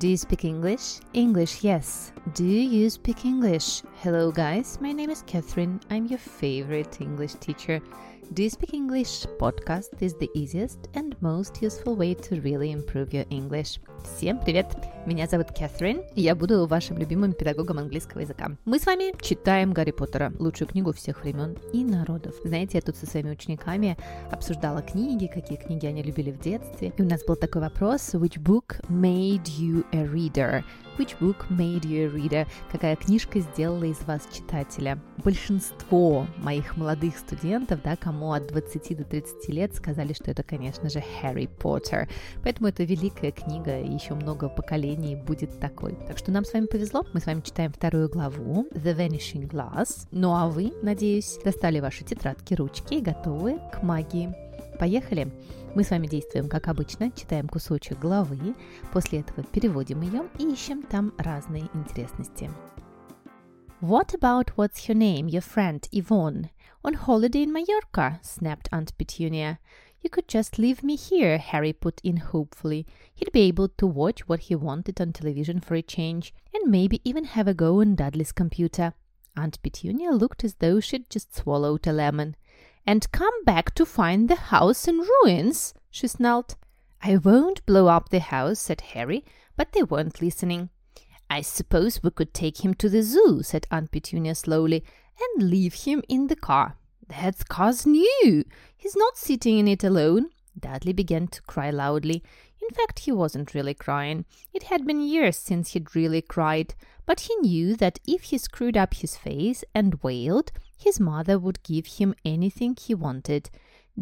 Do you speak English? English, yes. Do you speak English? Hello, guys. My name is Catherine. I'm your favorite English teacher. Do You Speak English podcast is the easiest and most useful way to really improve your English. Всем привет! Меня зовут Кэтрин, и я буду вашим любимым педагогом английского языка. Мы с вами читаем Гарри Поттера, лучшую книгу всех времен и народов. Знаете, я тут со своими учениками обсуждала книги, какие книги они любили в детстве, и у нас был такой вопрос, which book made you a reader? Which book made you a reader? Какая книжка сделала из вас читателя? Большинство моих молодых студентов, да, кому от 20 до 30 лет, сказали, что это, конечно же, Harry Поттер. Поэтому это великая книга, и еще много поколений будет такой. Так что нам с вами повезло. Мы с вами читаем вторую главу The Vanishing Glass. Ну а вы, надеюсь, достали ваши тетрадки, ручки и готовы к магии. Поехали! Мы с вами действуем как обычно, читаем кусочек главы, после этого переводим ее и ищем там разные интересности. What about what's your name, your friend Yvonne? On holiday in Mallorca, snapped Aunt Petunia. You could just leave me here, Harry put in hopefully. He'd be able to watch what he wanted on television for a change, and maybe even have a go on Dudley's computer. Aunt Petunia looked as though she'd just swallowed a lemon. And come back to find the house in ruins, she snarled. I won't blow up the house, said Harry, but they weren't listening. I suppose we could take him to the zoo, said Aunt Petunia slowly, and leave him in the car. That car's new. He's not sitting in it alone. Dudley began to cry loudly. In fact, he wasn't really crying. It had been years since he'd really cried, but he knew that if he screwed up his face and wailed, his mother would give him anything he wanted.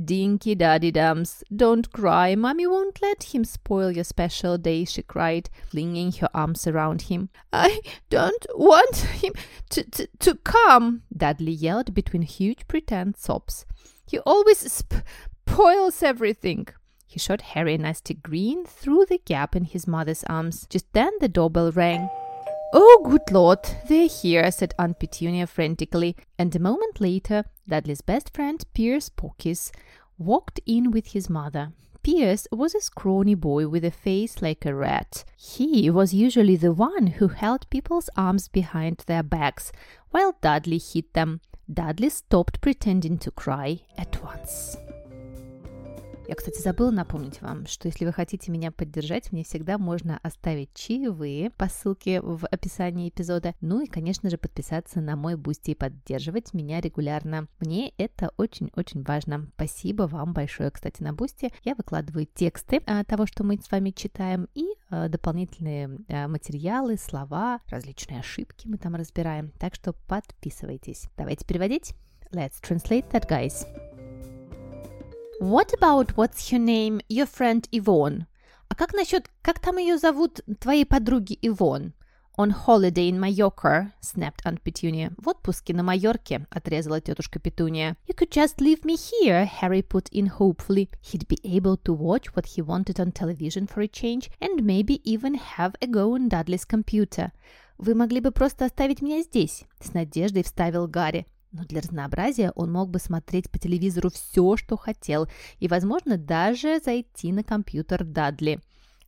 Dinky daddy dums, don't cry, Mummy won't let him spoil your special day, she cried, flinging her arms around him. I don't want him to, to, to come, Dudley yelled between huge pretend sobs. He always sp- spoils everything. He shot Harry a nasty grin through the gap in his mother's arms. Just then the doorbell rang. Oh, good Lord, they're here, said Aunt Petunia frantically, and a moment later, Dudley's best friend, Pierce Pockis, walked in with his mother. Piers was a scrawny boy with a face like a rat. He was usually the one who held people's arms behind their backs while Dudley hit them. Dudley stopped pretending to cry at once. Я, кстати, забыла напомнить вам, что если вы хотите меня поддержать, мне всегда можно оставить чаевые по ссылке в описании эпизода, ну и, конечно же, подписаться на мой Boosty и поддерживать меня регулярно. Мне это очень-очень важно. Спасибо вам большое, кстати, на Boosty. Я выкладываю тексты а, того, что мы с вами читаем, и а, дополнительные а, материалы, слова, различные ошибки мы там разбираем. Так что подписывайтесь. Давайте переводить. Let's translate that, guys. What about what's her name, your friend Yvonne? А как насчет, как там ее зовут, твоей подруги Ивон? On holiday in Mallorca, snapped Aunt Petunia. В отпуске на Майорке, отрезала тетушка Петуния. You could just leave me here, Harry put in hopefully. He'd be able to watch what he wanted on television for a change and maybe even have a go on Dudley's computer. Вы могли бы просто оставить меня здесь, с надеждой вставил Гарри. Но для разнообразия он мог бы смотреть по телевизору все, что хотел, и, возможно, даже зайти на компьютер Дадли.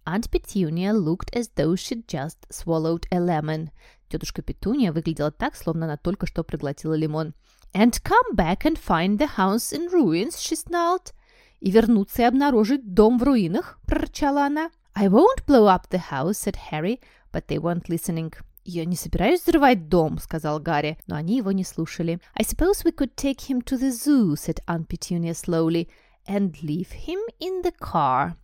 Aunt Petunia looked as though she'd just swallowed a lemon. Тетушка Петуния выглядела так, словно она только что проглотила лимон. «And come back and find the house in ruins», she snarled. «И вернуться и обнаружить дом в руинах», прорычала она. «I won't blow up the house», said Harry, but they weren't listening. «Я не собираюсь взрывать дом», — сказал Гарри, но они его не слушали. «I suppose we could take him to the zoo», — said Aunt Petunia slowly, «and leave him in the car».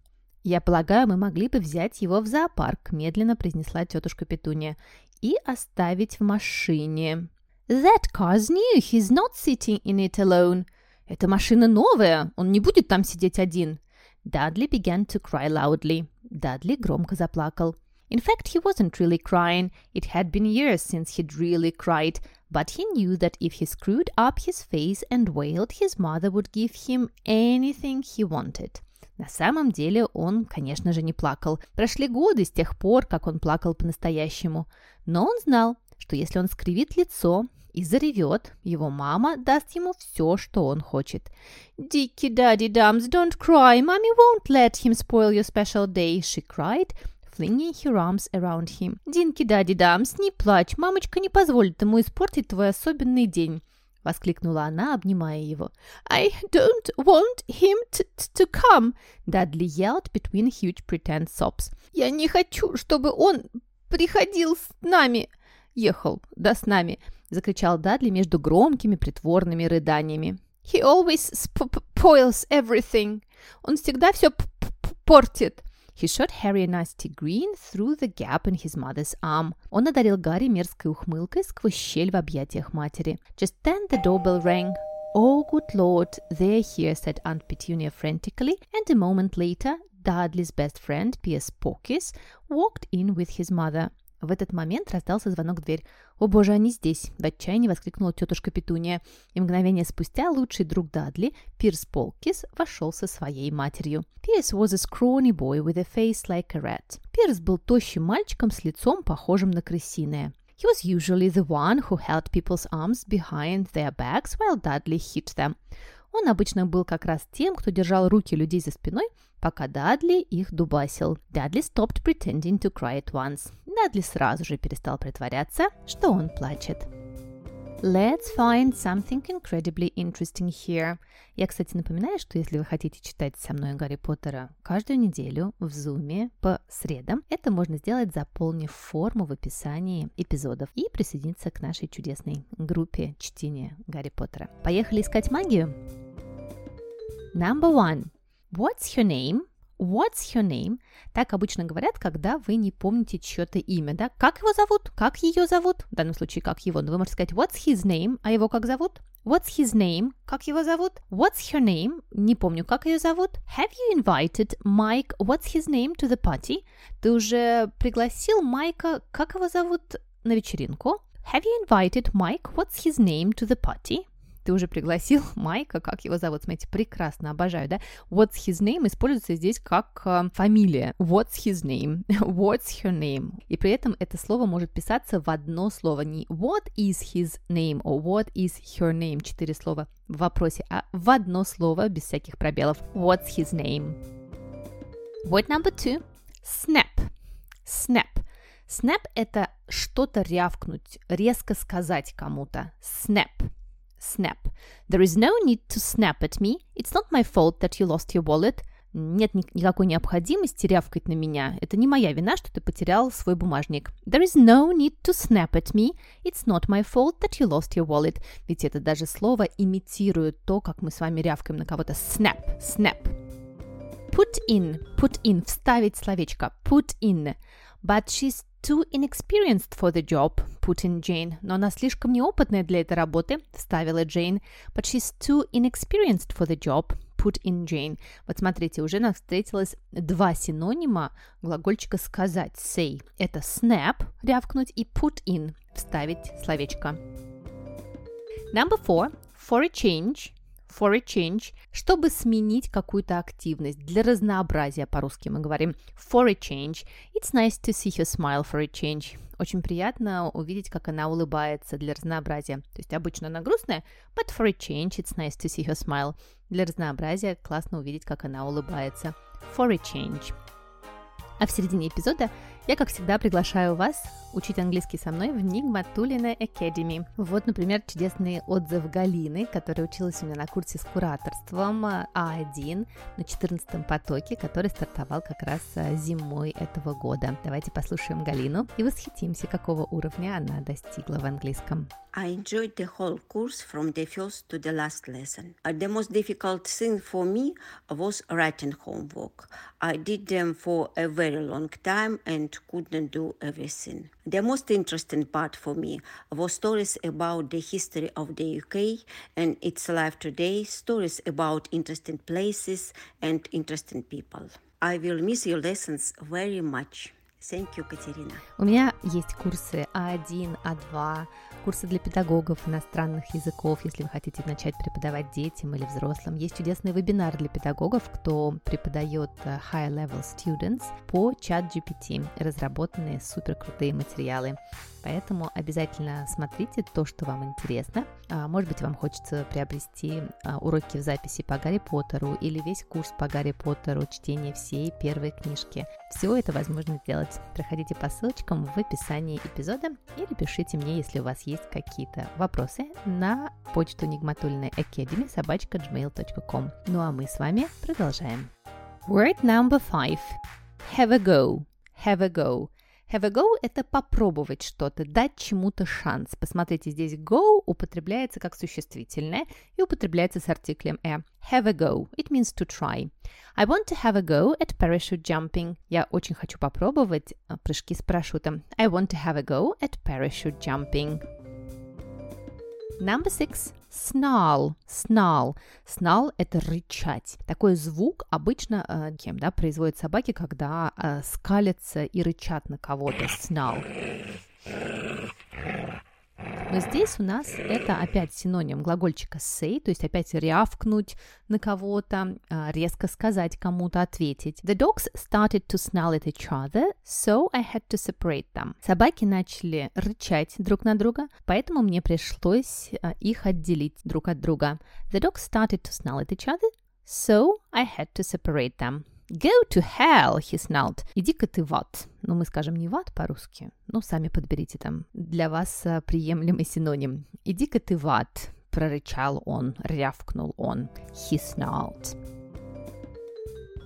«Я полагаю, мы могли бы взять его в зоопарк», — медленно произнесла тетушка Петуния, «и оставить в машине». «That car's new, he's not sitting in it alone». «Эта машина новая, он не будет там сидеть один». Дадли began to cry loudly. Дадли громко заплакал. In fact, he wasn't really crying. It had been years since he'd really cried, but he knew that if he screwed up his face and wailed, his mother would give him anything he wanted. На самом деле он, конечно же, не плакал. Прошли годы с тех пор, как он плакал по-настоящему. Но он знал, что если он скривит лицо и заревет, его мама даст ему все, что он хочет. «Dicky Daddy Dums, don't cry, mommy won't let him spoil your special day», she cried, flinging her arms around him. «Динки-дади Дамс, не плачь, мамочка не позволит ему испортить твой особенный день!» — воскликнула она, обнимая его. «I don't want him to, to come!» Дадли yelled between huge pretend sobs. «Я не хочу, чтобы он приходил с нами!» «Ехал, да с нами!» — закричал Дадли между громкими притворными рыданиями. «He always spoils everything!» Он всегда все портит!» He shot Harry a nasty grin through the gap in his mother's arm. Он одарил Гарри мерзкой ухмылкой сквозь щель в объятиях матери. Just then the doorbell rang. Oh, good lord, they're here, said Aunt Petunia frantically, and a moment later, Dudley's best friend, Pierce Pockis, walked in with his mother. В этот момент раздался звонок в дверь. «О боже, они здесь!» – в отчаянии воскликнула тетушка Петуния. И мгновение спустя лучший друг Дадли, Пирс Полкис, вошел со своей матерью. Пирс was a scrawny boy with a face like a rat. Пирс был тощим мальчиком с лицом, похожим на крысиное. He was usually the one who held people's arms behind their backs while Dudley hit them. Он обычно был как раз тем, кто держал руки людей за спиной, пока Дадли их дубасил. Дадли stopped pretending to cry at once. Дадли сразу же перестал притворяться, что он плачет. Let's find something incredibly interesting here. Я, кстати, напоминаю, что если вы хотите читать со мной Гарри Поттера каждую неделю в Зуме по средам, это можно сделать, заполнив форму в описании эпизодов и присоединиться к нашей чудесной группе чтения Гарри Поттера. Поехали искать магию? Number one. What's your name? What's your name? Так обычно говорят, когда вы не помните чье-то имя, да? Как его зовут? Как ее зовут? В данном случае, как его. Но вы можете сказать What's his name? А его как зовут? What's his name? Как его зовут? What's her name? Не помню, как ее зовут. Have you invited Mike, what's his name, to the party? Ты уже пригласил Майка, как его зовут, на вечеринку? Have you invited Mike, what's his name, to the party? Ты уже пригласил Майка, как его зовут, смотрите, прекрасно, обожаю, да? What's his name используется здесь как э, фамилия. What's his name? What's her name? И при этом это слово может писаться в одно слово, не what is his name, or what is her name, четыре слова в вопросе, а в одно слово, без всяких пробелов. What's his name? Word number two. Snap. Snap. Snap – это что-то рявкнуть, резко сказать кому-то. Snap. Snap. There is no need to snap at me. It's not my fault that you lost your wallet. Нет никакой необходимости рявкать на меня. Это не моя вина, что ты потерял свой бумажник. There is no need to snap at me. It's not my fault that you lost your wallet. Ведь это даже слово имитирует то, как мы с вами рявкаем на кого-то. Snap, snap. Put in, put in, вставить словечко. Put in. But she's too inexperienced for the job, put in Jane. Но она слишком неопытная для этой работы, вставила Джейн. But she's too inexperienced for the job, put in Jane. Вот смотрите, уже нам встретилось два синонима глагольчика сказать, say. Это snap, рявкнуть, и put in, вставить словечко. Number four, for a change, for a change, чтобы сменить какую-то активность. Для разнообразия по-русски мы говорим for a change. It's nice to see her smile for a change. Очень приятно увидеть, как она улыбается для разнообразия. То есть обычно она грустная, but for a change it's nice to see her smile. Для разнообразия классно увидеть, как она улыбается. For a change. А в середине эпизода я, как всегда, приглашаю вас учить английский со мной в Нигматулина Academy. Вот, например, чудесный отзыв Галины, которая училась у меня на курсе с кураторством А1 на 14 потоке, который стартовал как раз а, зимой этого года. Давайте послушаем Галину и восхитимся, какого уровня она достигла в английском. I enjoyed the whole course from the first to the last lesson. Uh, the most difficult thing for me was writing homework. I did them for a very long time and couldn't do everything. The most interesting part for me was stories about the history of the UK and its life today, stories about interesting places and interesting people. I will miss your lessons very much. Thank you, Катерина. У меня есть курсы А1, А2, курсы для педагогов иностранных языков, если вы хотите начать преподавать детям или взрослым. Есть чудесный вебинар для педагогов, кто преподает э, High Level Students по чат GPT, разработанные супер крутые материалы. Поэтому обязательно смотрите то, что вам интересно. А, может быть, вам хочется приобрести а, уроки в записи по Гарри Поттеру или весь курс по Гарри Поттеру, чтение всей первой книжки. Все это возможно сделать. Проходите по ссылочкам в описании эпизода или пишите мне, если у вас есть какие-то вопросы на почту нигматульной academy собачка gmail.com. Ну а мы с вами продолжаем. Word number five. Have a go. Have a go. Have a go – это попробовать что-то, дать чему-то шанс. Посмотрите, здесь go употребляется как существительное и употребляется с артиклем a. Have a go. It means to try. I want to have a go at parachute jumping. Я очень хочу попробовать прыжки с парашютом. I want to have a go at parachute jumping. Number six. Snarl. Snarl. Snarl – это рычать. Такой звук обычно э, кем, да, производят собаки, когда э, скалятся и рычат на кого-то. Snarl. Но здесь у нас это опять синоним глагольчика say, то есть опять рявкнуть на кого-то, а, резко сказать кому-то, ответить. The dogs started to snarl at each other, so I had to separate them. Собаки начали рычать друг на друга, поэтому мне пришлось а, их отделить друг от друга. The dogs started to snarl at each other, so I had to separate them. Go to hell, he snarled. Иди-ка ты в ад. Ну, мы скажем не в ад по-русски. Ну, сами подберите там для вас приемлемый синоним. Иди-ка ты в ад, прорычал он, рявкнул он. He snarled.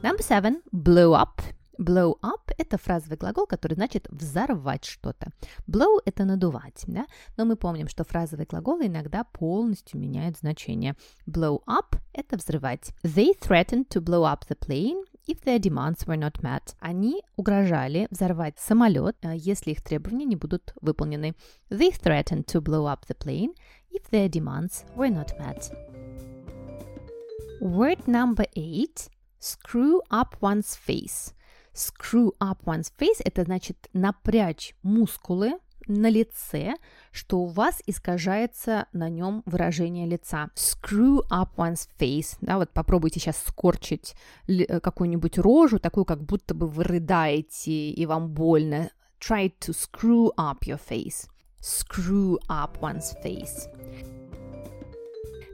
Number seven, blow up. Blow up – это фразовый глагол, который значит взорвать что-то. Blow – это надувать, да? но мы помним, что фразовые глаголы иногда полностью меняют значение. Blow up – это взрывать. They threatened to blow up the plane if their demands were not met. Они угрожали взорвать самолет, если их требования не будут выполнены. They threatened to blow up the plane if their demands were not met. Word number eight – screw up one's face. Screw up one's face – это значит напрячь мускулы, на лице, что у вас искажается на нем выражение лица. Screw up one's face. Да, вот попробуйте сейчас скорчить э, какую-нибудь рожу, такую, как будто бы вы рыдаете и вам больно. Try to screw up your face. Screw up one's face.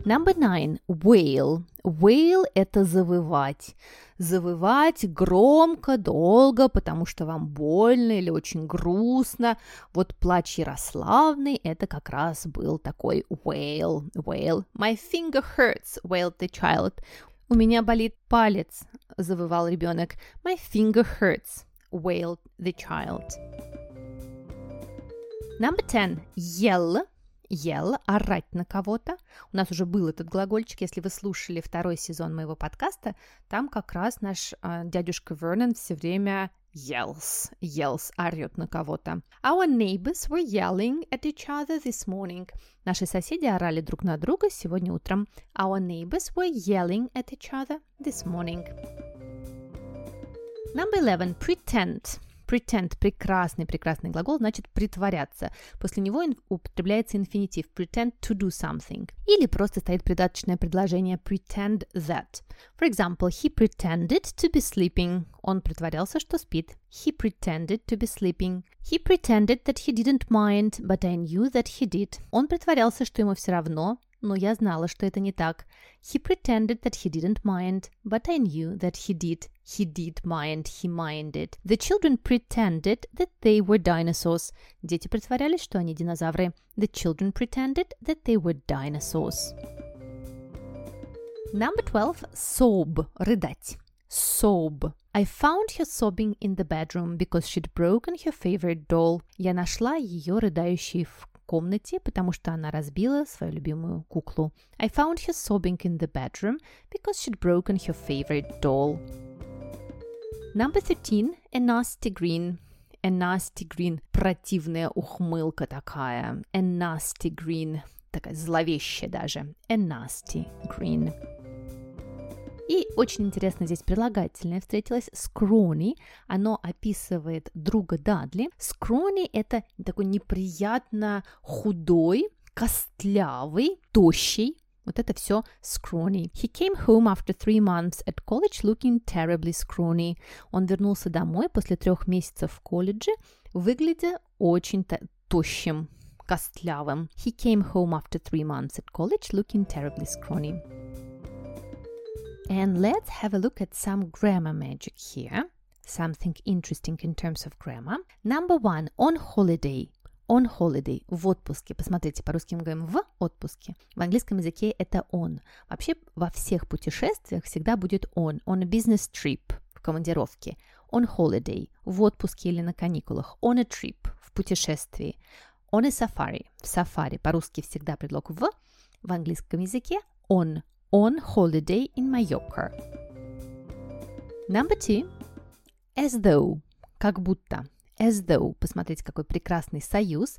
Number nine. Wail. Wail – это завывать. Завывать громко, долго, потому что вам больно или очень грустно. Вот плач Ярославный – это как раз был такой wail. Wail. My finger hurts, wailed the child. У меня болит палец, завывал ребенок. My finger hurts, wailed the child. Number 10. Yell yell, орать на кого-то. У нас уже был этот глагольчик, если вы слушали второй сезон моего подкаста, там как раз наш э, дядюшка Вернон все время yells, yells, орет на кого-то. Our neighbors were yelling at each other this morning. Наши соседи орали друг на друга сегодня утром. Our neighbors were yelling at each other this morning. Number 11. Pretend. Pretend – прекрасный, прекрасный глагол, значит притворяться. После него употребляется инфинитив pretend to do something. Или просто стоит придаточное предложение pretend that. For example, he pretended to be sleeping. Он притворялся, что спит. He pretended to be sleeping. He pretended that he didn't mind, but I knew that he did. Он притворялся, что ему все равно, но я знала, что это не так. He pretended that he didn't mind, but I knew that he did. He did mind, he minded. The children pretended that they were dinosaurs. Дети притворялись, что они динозавры. The children pretended that they were dinosaurs. Number 12. Sob. Рыдать. Sob. I found her sobbing in the bedroom because she'd broken her favorite doll. Я нашла ее рыдающей в комнате, потому что она разбила свою любимую куклу. I found her sobbing in the bedroom because she'd broken her favorite doll. Number 13. A nasty green. A nasty green. Противная ухмылка такая. A nasty green. Такая зловещая даже. A nasty green. И очень интересно здесь прилагательное встретилось. Scrawny, оно описывает друга Дадли. Scrawny – это такой неприятно худой, костлявый, тощий, вот это все scrawny. He came home after three months at college looking terribly scrawny. Он вернулся домой после трех месяцев в колледже, выглядя очень тощим, костлявым. He came home after three months at college looking terribly scrawny. And let's have a look at some grammar magic here. Something interesting in terms of grammar. Number one, on holiday. On holiday, в отпуске. Посмотрите, по-русски мы говорим в отпуске. В английском языке это on. Вообще во всех путешествиях всегда будет on. On a business trip, в командировке. On holiday, в отпуске или на каникулах. On a trip, в путешествии. On a safari, в сафари. По-русски всегда предлог в. В английском языке on. On holiday in Mallorca. Number two. As though, как будто as though. Посмотрите, какой прекрасный союз.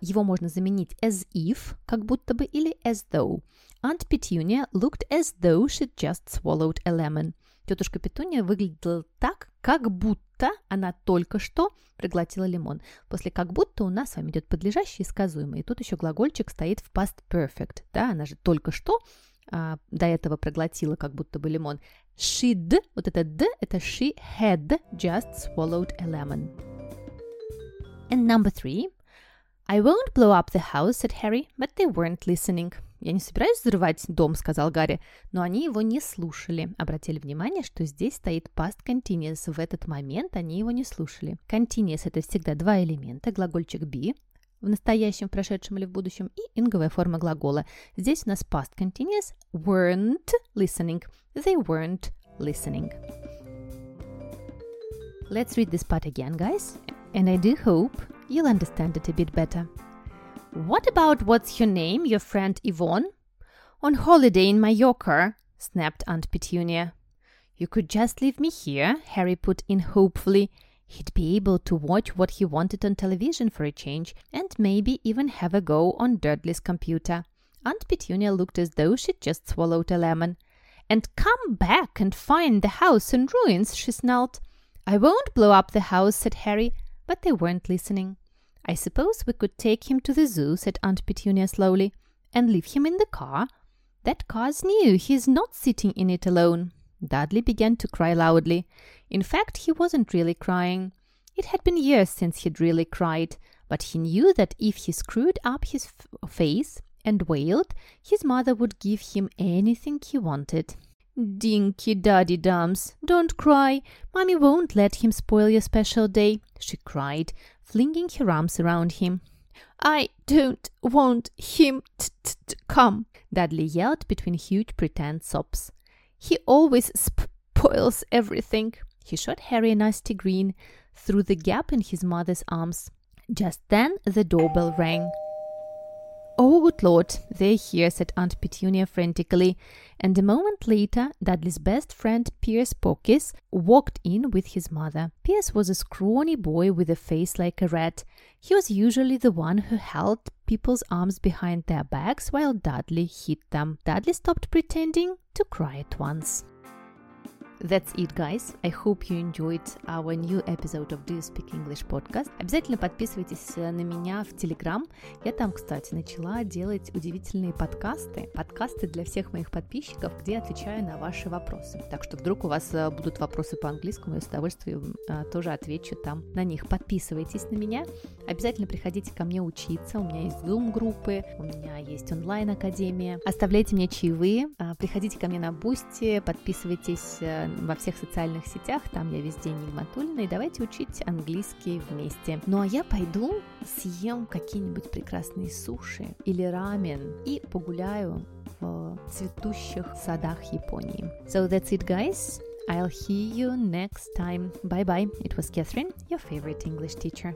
Его можно заменить as if, как будто бы, или as though. Aunt Petunia looked as though she'd just swallowed a lemon. Тетушка Петуния выглядела так, как будто она только что проглотила лимон. После как будто у нас с вами идет подлежащий и сказуемый. И тут еще глагольчик стоит в past perfect. Да, она же только что а, до этого проглотила как будто бы лимон. She'd, вот это d, это she had just swallowed a lemon. And number three, I won't blow up the house, said Harry, but they weren't listening. «Я не собираюсь взрывать дом», — сказал Гарри, но они его не слушали. Обратили внимание, что здесь стоит past continuous. В этот момент они его не слушали. Continuous — это всегда два элемента, глагольчик be в настоящем, в прошедшем или в будущем, и инговая форма глагола. Здесь у нас past continuous weren't listening. They weren't listening. Let's read this part again, guys and I do hope you'll understand it a bit better. What about what's your name, your friend Yvonne? On holiday in Mallorca, snapped Aunt Petunia. You could just leave me here, Harry put in hopefully. He'd be able to watch what he wanted on television for a change, and maybe even have a go on Dudley's computer. Aunt Petunia looked as though she'd just swallowed a lemon. And come back and find the house in ruins, she snarled. I won't blow up the house, said Harry but they weren't listening. I suppose we could take him to the zoo, said Aunt Petunia slowly, and leave him in the car. That car's new. He's not sitting in it alone. Dudley began to cry loudly. In fact, he wasn't really crying. It had been years since he'd really cried, but he knew that if he screwed up his face and wailed, his mother would give him anything he wanted. Dinky Daddy Dums, don't cry. Mummy won't let him spoil your special day, she cried, flinging her arms around him. I don't want him to come, Dudley yelled between huge pretend sobs. He always spoils everything. He shot Harry a nasty Green through the gap in his mother's arms. Just then the doorbell rang. Oh, good Lord, they're here, said Aunt Petunia frantically. And a moment later, Dudley's best friend, Pierce Pockis, walked in with his mother. Pierce was a scrawny boy with a face like a rat. He was usually the one who held people's arms behind their backs while Dudley hit them. Dudley stopped pretending to cry at once. That's it, guys. I hope you enjoyed our new episode of Do You Speak English podcast. Обязательно подписывайтесь на меня в Telegram. Я там, кстати, начала делать удивительные подкасты. Подкасты для всех моих подписчиков, где я отвечаю на ваши вопросы. Так что вдруг у вас будут вопросы по английскому, я с удовольствием тоже отвечу там на них. Подписывайтесь на меня. Обязательно приходите ко мне учиться. У меня есть Zoom-группы, у меня есть онлайн-академия. Оставляйте мне чаевые. Приходите ко мне на Boosty, подписывайтесь во всех социальных сетях, там я везде Нигматулина, и давайте учить английский вместе. Ну а я пойду съем какие-нибудь прекрасные суши или рамен и погуляю в цветущих садах Японии. So that's it, guys. I'll hear you next time. Bye bye. It was Catherine, your favorite English teacher.